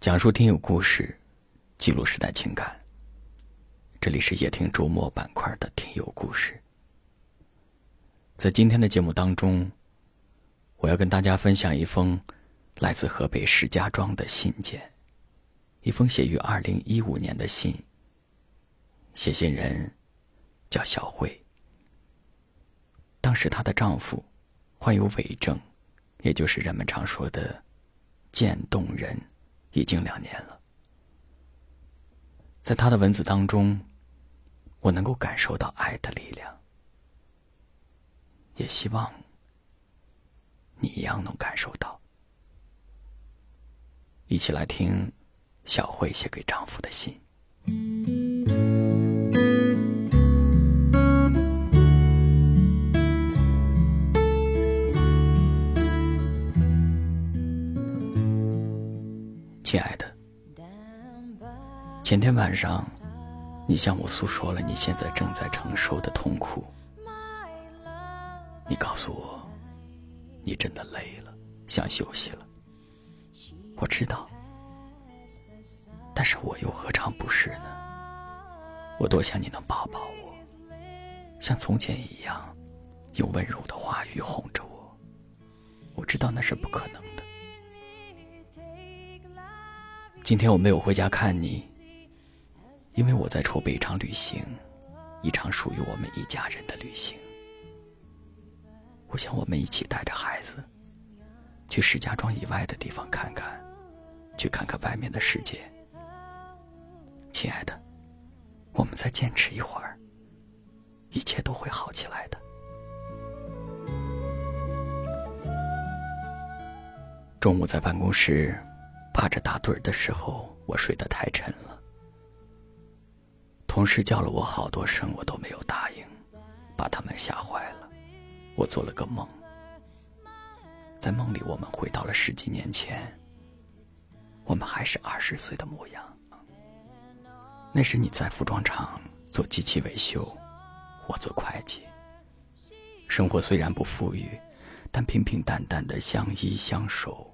讲述听友故事，记录时代情感。这里是夜听周末板块的听友故事。在今天的节目当中，我要跟大家分享一封来自河北石家庄的信件，一封写于二零一五年的信。写信人叫小慧，当时她的丈夫患有伪证，也就是人们常说的渐冻人。已经两年了，在他的文字当中，我能够感受到爱的力量，也希望你一样能感受到。一起来听小慧写给丈夫的信。亲爱的，前天晚上，你向我诉说了你现在正在承受的痛苦。你告诉我，你真的累了，想休息了。我知道，但是我又何尝不是呢？我多想你能抱抱我，像从前一样，用温柔的话语哄着我。我知道那是不可能的。今天我没有回家看你，因为我在筹备一场旅行，一场属于我们一家人的旅行。我想我们一起带着孩子，去石家庄以外的地方看看，去看看外面的世界。亲爱的，我们再坚持一会儿，一切都会好起来的。中午在办公室。趴着打盹的时候，我睡得太沉了。同事叫了我好多声，我都没有答应，把他们吓坏了。我做了个梦，在梦里我们回到了十几年前，我们还是二十岁的模样。那时你在服装厂做机器维修，我做会计。生活虽然不富裕，但平平淡淡的相依相守。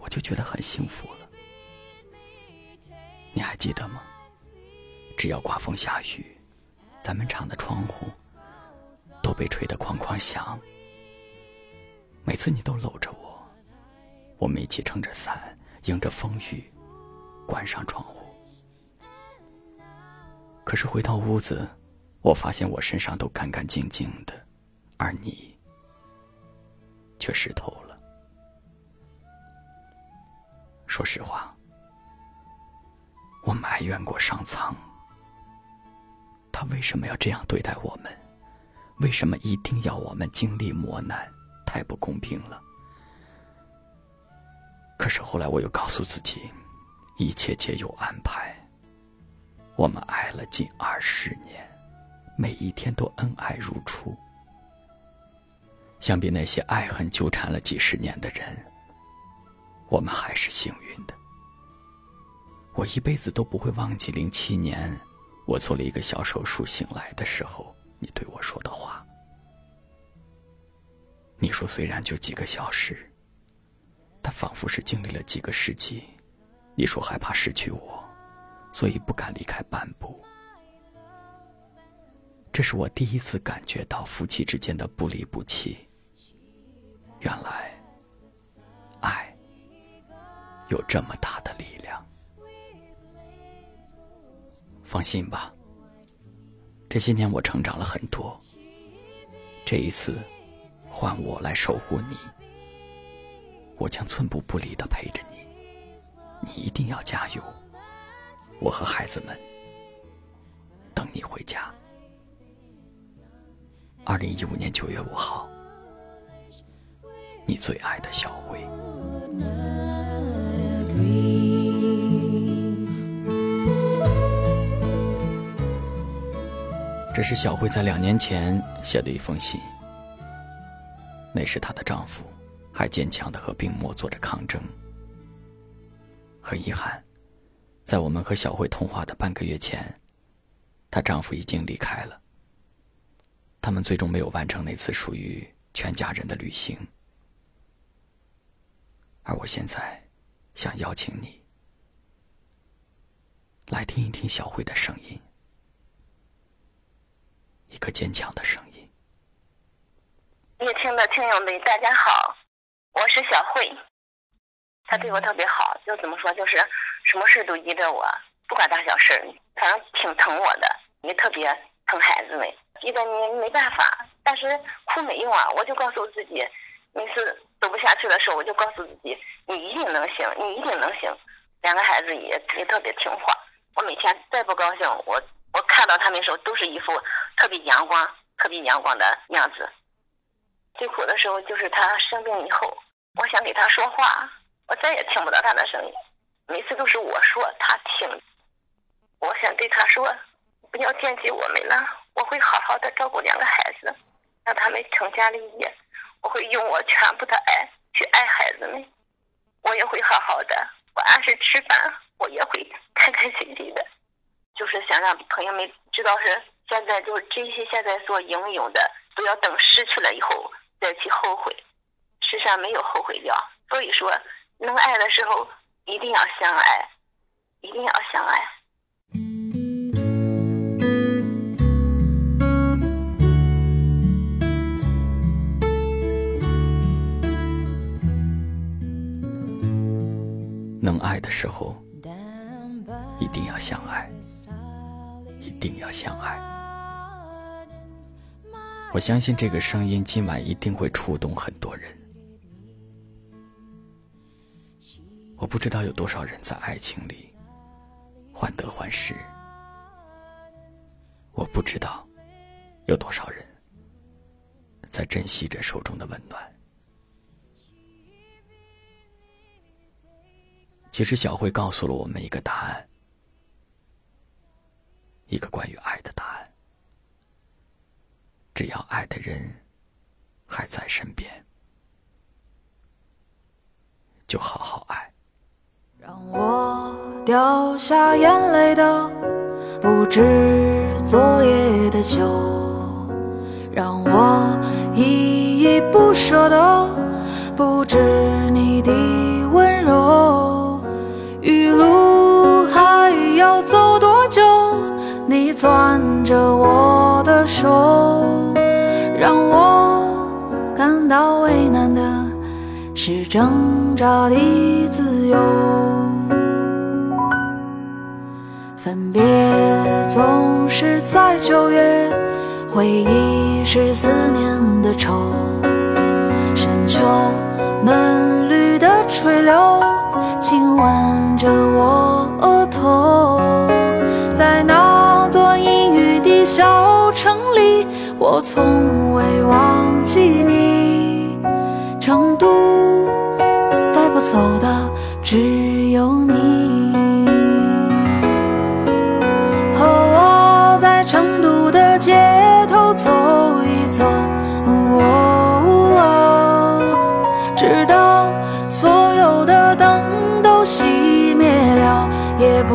我就觉得很幸福了。你还记得吗？只要刮风下雨，咱们厂的窗户都被吹得哐哐响。每次你都搂着我，我们一起撑着伞，迎着风雨，关上窗户。可是回到屋子，我发现我身上都干干净净的，而你却湿透了。说实话，我埋怨过上苍，他为什么要这样对待我们？为什么一定要我们经历磨难？太不公平了。可是后来我又告诉自己，一切皆有安排。我们爱了近二十年，每一天都恩爱如初。相比那些爱恨纠缠了几十年的人。我们还是幸运的。我一辈子都不会忘记零七年，我做了一个小手术醒来的时候，你对我说的话。你说虽然就几个小时，但仿佛是经历了几个世纪。你说害怕失去我，所以不敢离开半步。这是我第一次感觉到夫妻之间的不离不弃。原来，有这么大的力量，放心吧。这些年我成长了很多，这一次换我来守护你，我将寸步不离的陪着你。你一定要加油，我和孩子们等你回家。二零一五年九月五号，你最爱的小辉。这是小慧在两年前写的一封信。那时她的丈夫还坚强的和病魔做着抗争。很遗憾，在我们和小慧通话的半个月前，她丈夫已经离开了。他们最终没有完成那次属于全家人的旅行。而我现在想邀请你来听一听小慧的声音，一个坚强的声音。夜听的听友们，大家好，我是小慧。他对我特别好，就怎么说，就是什么事都依着我，不管大小事，反正挺疼我的，也特别疼孩子们。依着你没办法，但是哭没用啊，我就告诉自己，每次走不下去的时候，我就告诉自己，你一定能行，你一定能行。两个孩子也也特别听话。我每天再不高兴，我我看到他们时候都是一副特别阳光、特别阳光的样子。最苦的时候就是他生病以后，我想给他说话。我再也听不到他的声音，每次都是我说他听。我想对他说，不要惦记我们了，我会好好的照顾两个孩子，让他们成家立业。我会用我全部的爱去爱孩子们，我也会好好的，我按时吃饭，我也会开开心心的。就是想让朋友们知道，是现在就是珍惜现在所拥有的，不要等失去了以后再去后悔。世上没有后悔药，所以说。能爱的时候，一定要相爱，一定要相爱。能爱的时候，一定要相爱，一定要相爱。我相信这个声音今晚一定会触动很多人。我不知道有多少人在爱情里患得患失，我不知道有多少人在珍惜着手中的温暖。其实小慧告诉了我们一个答案，一个关于爱的答案。只要爱的人还在身边，就好好爱。让我掉下眼泪的不止昨夜的酒，让我依依不舍的不止你的攥着我的手，让我感到为难的是挣扎的自由。分别总是在九月，回忆是思念的愁。深秋嫩绿的垂柳，亲吻着我额头。小城里，我从未忘记你。成都带不走的只有你。和我在成都的街头走一走，直到所有的灯都熄灭了，也不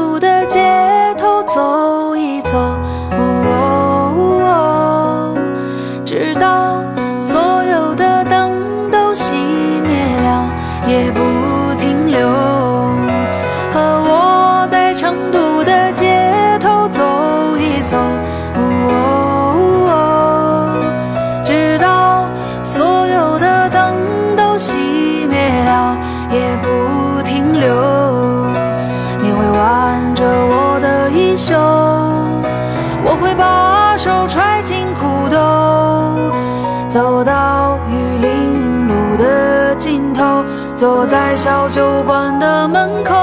坐在小酒馆的门口。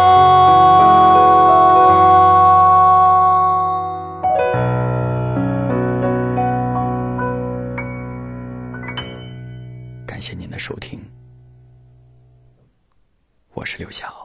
感谢您的收听，我是刘晓。